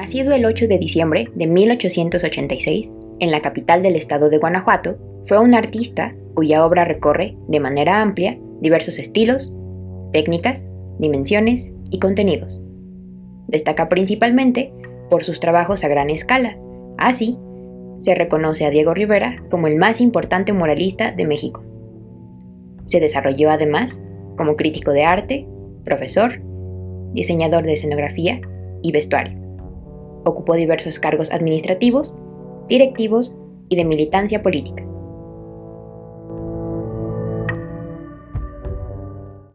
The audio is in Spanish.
Nacido el 8 de diciembre de 1886 en la capital del estado de Guanajuato, fue un artista cuya obra recorre de manera amplia diversos estilos, técnicas, dimensiones y contenidos. Destaca principalmente por sus trabajos a gran escala. Así, se reconoce a Diego Rivera como el más importante muralista de México. Se desarrolló además como crítico de arte, profesor, diseñador de escenografía y vestuario. Ocupó diversos cargos administrativos, directivos y de militancia política.